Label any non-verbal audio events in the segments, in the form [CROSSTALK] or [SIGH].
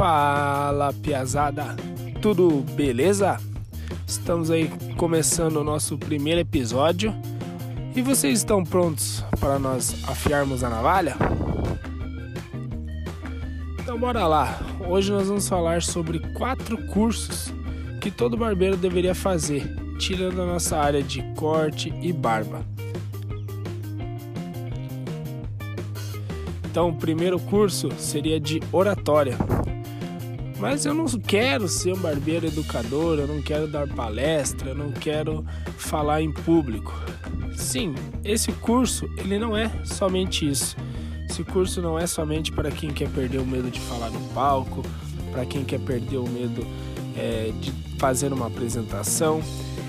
Fala, piazada, tudo beleza? Estamos aí começando o nosso primeiro episódio e vocês estão prontos para nós afiarmos a navalha? Então bora lá. Hoje nós vamos falar sobre quatro cursos que todo barbeiro deveria fazer, tirando a nossa área de corte e barba. Então, o primeiro curso seria de oratória. Mas eu não quero ser um barbeiro educador, eu não quero dar palestra, eu não quero falar em público. Sim, esse curso ele não é somente isso. Esse curso não é somente para quem quer perder o medo de falar no palco, para quem quer perder o medo é, de fazer uma apresentação.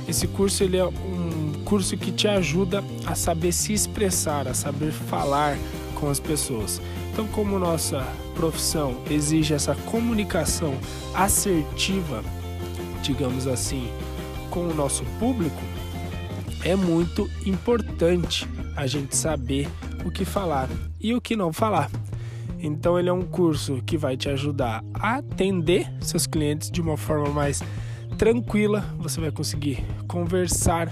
Esse curso ele é um curso que te ajuda a saber se expressar, a saber falar com as pessoas. Então, como nossa profissão exige essa comunicação assertiva, digamos assim, com o nosso público, é muito importante a gente saber o que falar e o que não falar. Então, ele é um curso que vai te ajudar a atender seus clientes de uma forma mais tranquila. Você vai conseguir conversar,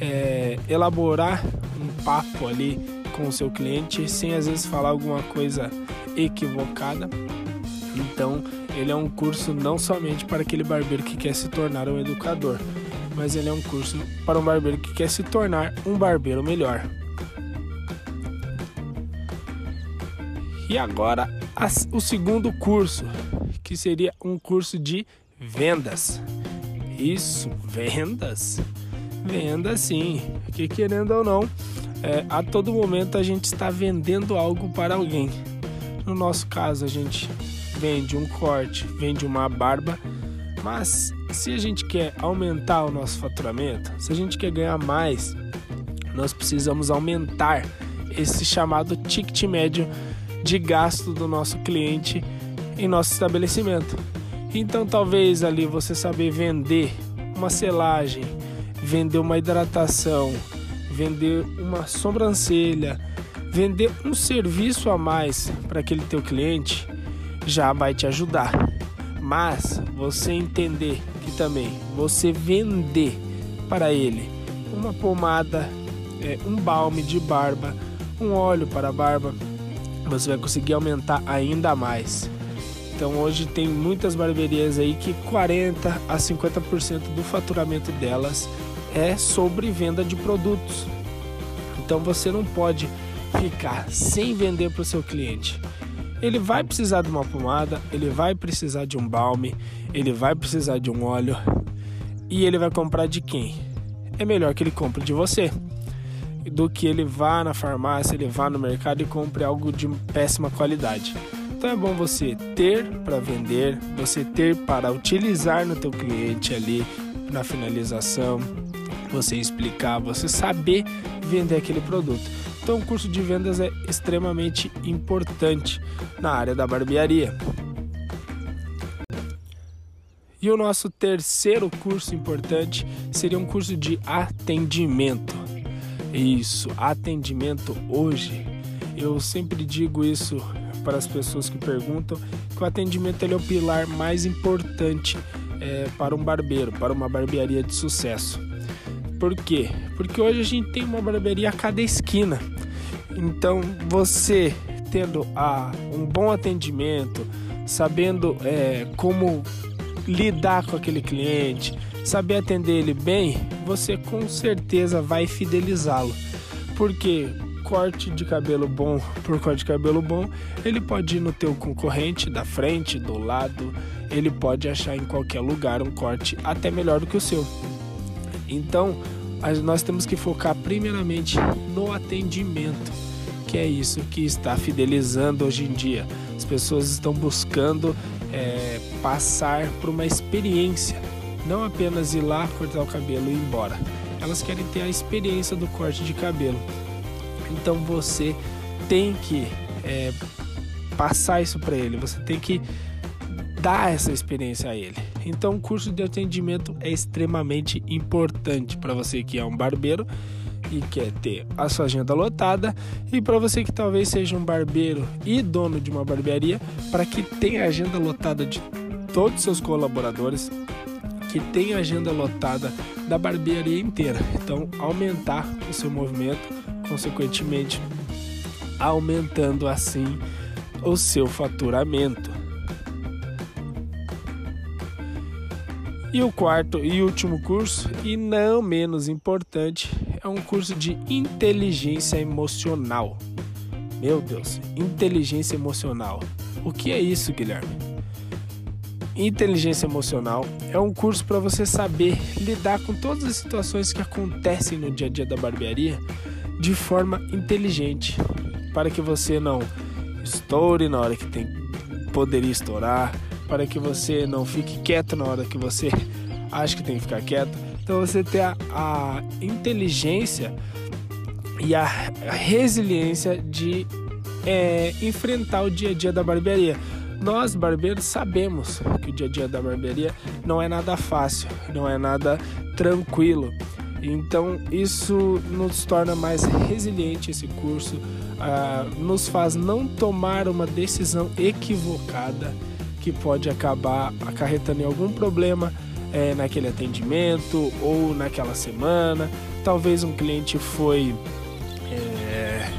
é, elaborar um papo ali com o seu cliente sem às vezes falar alguma coisa equivocada. Então, ele é um curso não somente para aquele barbeiro que quer se tornar um educador, mas ele é um curso para um barbeiro que quer se tornar um barbeiro melhor. E agora, o segundo curso, que seria um curso de vendas. Isso, vendas? Vendas sim, porque querendo ou não, é, a todo momento a gente está vendendo algo para alguém. No nosso caso, a gente vende um corte, vende uma barba, mas se a gente quer aumentar o nosso faturamento, se a gente quer ganhar mais, nós precisamos aumentar esse chamado ticket médio de gasto do nosso cliente em nosso estabelecimento. Então, talvez ali você saber vender uma selagem, vender uma hidratação, vender uma sobrancelha, vender um serviço a mais para aquele teu cliente já vai te ajudar. Mas você entender que também você vender para ele uma pomada, é, um balme de barba, um óleo para barba, você vai conseguir aumentar ainda mais. Então hoje tem muitas barbearias aí que 40 a 50% do faturamento delas é sobre venda de produtos. Então você não pode ficar sem vender para o seu cliente. Ele vai precisar de uma pomada, ele vai precisar de um balme, ele vai precisar de um óleo e ele vai comprar de quem? É melhor que ele compre de você do que ele vá na farmácia, ele vá no mercado e compre algo de péssima qualidade. Então é bom você ter para vender, você ter para utilizar no teu cliente ali na finalização, você explicar, você saber vender aquele produto. Então, o curso de vendas é extremamente importante na área da barbearia. E o nosso terceiro curso importante seria um curso de atendimento. Isso, atendimento hoje. Eu sempre digo isso para as pessoas que perguntam que o atendimento é o pilar mais importante é, para um barbeiro, para uma barbearia de sucesso. Por quê? Porque hoje a gente tem uma barbearia a cada esquina. Então você tendo a, um bom atendimento, sabendo é, como lidar com aquele cliente, saber atender ele bem, você com certeza vai fidelizá-lo. Porque corte de cabelo bom por corte de cabelo bom, ele pode ir no teu concorrente da frente, do lado, ele pode achar em qualquer lugar um corte até melhor do que o seu. Então, nós temos que focar primeiramente no atendimento, que é isso que está fidelizando hoje em dia. As pessoas estão buscando é, passar por uma experiência, não apenas ir lá cortar o cabelo e ir embora. Elas querem ter a experiência do corte de cabelo. Então você tem que é, passar isso para ele, você tem que dar essa experiência a ele. Então, o curso de atendimento é extremamente importante para você que é um barbeiro e quer ter a sua agenda lotada, e para você que talvez seja um barbeiro e dono de uma barbearia, para que tenha a agenda lotada de todos os seus colaboradores, que tenha a agenda lotada da barbearia inteira. Então, aumentar o seu movimento, consequentemente, aumentando assim o seu faturamento. E o quarto e último curso, e não menos importante, é um curso de inteligência emocional. Meu Deus, inteligência emocional. O que é isso, Guilherme? Inteligência emocional é um curso para você saber lidar com todas as situações que acontecem no dia a dia da barbearia de forma inteligente, para que você não estoure na hora que tem poderia estourar, para que você não fique quieto na hora que você [LAUGHS] acha que tem que ficar quieto. Então você ter a, a inteligência e a, resiliência de é, enfrentar o dia a dia da barbearia. Nós, barbeiros, sabemos que o dia a dia da barbearia não é nada fácil, não é nada tranquilo. Então, isso nos torna mais resiliente esse curso, uh, nos faz não tomar uma decisão equivocada que pode acabar acarretando em algum problema é, naquele atendimento ou naquela semana. Talvez um cliente foi é,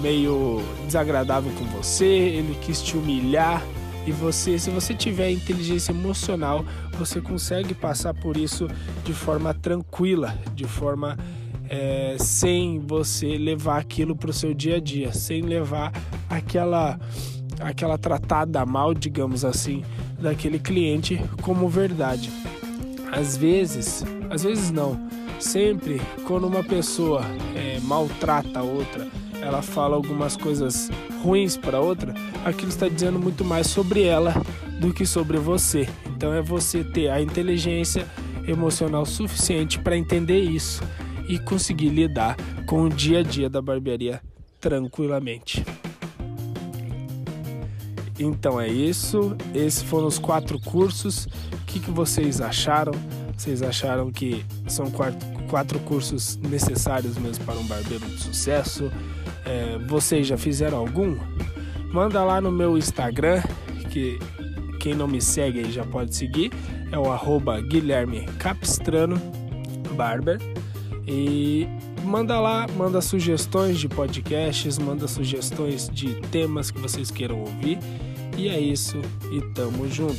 meio desagradável com você, ele quis te humilhar e você, se você tiver inteligência emocional, você consegue passar por isso de forma tranquila, de forma é, sem você levar aquilo para o seu dia a dia, sem levar aquela aquela tratada mal, digamos assim, daquele cliente como verdade. Às vezes, às vezes não, sempre quando uma pessoa é, maltrata a outra, ela fala algumas coisas ruins para outra, aquilo está dizendo muito mais sobre ela do que sobre você. Então é você ter a inteligência emocional suficiente para entender isso e conseguir lidar com o dia a dia da barbearia tranquilamente. Então é isso. Esses foram os quatro cursos. O que, que vocês acharam? Vocês acharam que são quatro, quatro cursos necessários mesmo para um barbeiro de sucesso? É, vocês já fizeram algum? Manda lá no meu Instagram, que quem não me segue aí já pode seguir. É o arroba Guilherme Capistrano Barber. E manda lá, manda sugestões de podcasts, manda sugestões de temas que vocês queiram ouvir. E é isso, e tamo junto.